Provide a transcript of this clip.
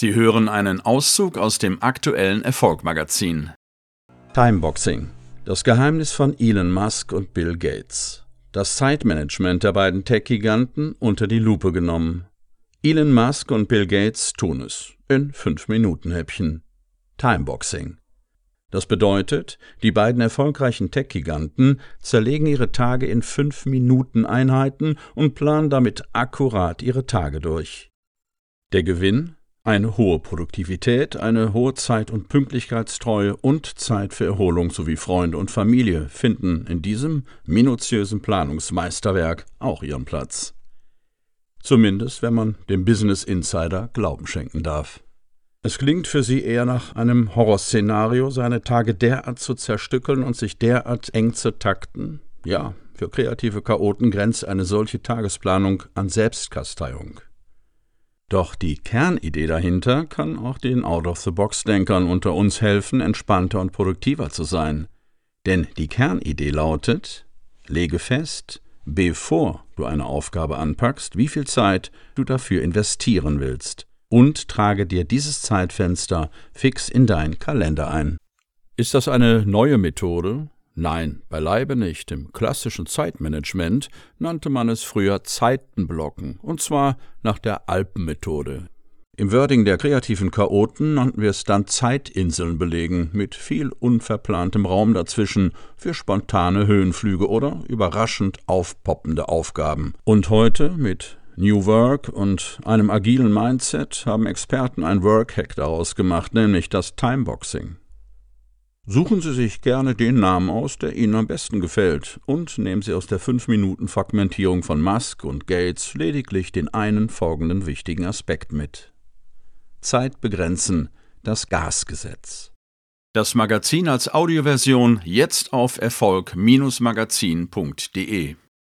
Sie hören einen Auszug aus dem aktuellen Erfolgmagazin. Timeboxing. Das Geheimnis von Elon Musk und Bill Gates. Das Zeitmanagement der beiden Tech-Giganten unter die Lupe genommen. Elon Musk und Bill Gates tun es in 5-Minuten-Häppchen. Timeboxing. Das bedeutet, die beiden erfolgreichen Tech-Giganten zerlegen ihre Tage in 5-Minuten-Einheiten und planen damit akkurat ihre Tage durch. Der Gewinn? Eine hohe Produktivität, eine hohe Zeit- und Pünktlichkeitstreue und Zeit für Erholung sowie Freunde und Familie finden in diesem minutiösen Planungsmeisterwerk auch ihren Platz. Zumindest, wenn man dem Business Insider Glauben schenken darf. Es klingt für sie eher nach einem Horrorszenario, seine Tage derart zu zerstückeln und sich derart eng zu takten. Ja, für kreative Chaoten grenzt eine solche Tagesplanung an Selbstkasteiung. Doch die Kernidee dahinter kann auch den Out-of-the-Box-Denkern unter uns helfen, entspannter und produktiver zu sein. Denn die Kernidee lautet, lege fest, bevor du eine Aufgabe anpackst, wie viel Zeit du dafür investieren willst und trage dir dieses Zeitfenster fix in deinen Kalender ein. Ist das eine neue Methode? Nein, beileibe nicht. Im klassischen Zeitmanagement nannte man es früher Zeitenblocken, und zwar nach der Alpenmethode. Im Wording der kreativen Chaoten nannten wir es dann Zeitinseln belegen, mit viel unverplantem Raum dazwischen für spontane Höhenflüge oder überraschend aufpoppende Aufgaben. Und heute mit New Work und einem agilen Mindset haben Experten ein Workhack daraus gemacht, nämlich das Timeboxing. Suchen Sie sich gerne den Namen aus, der Ihnen am besten gefällt, und nehmen Sie aus der 5-Minuten-Fragmentierung von Musk und Gates lediglich den einen folgenden wichtigen Aspekt mit. Zeit begrenzen, das Gasgesetz. Das Magazin als Audioversion jetzt auf Erfolg-magazin.de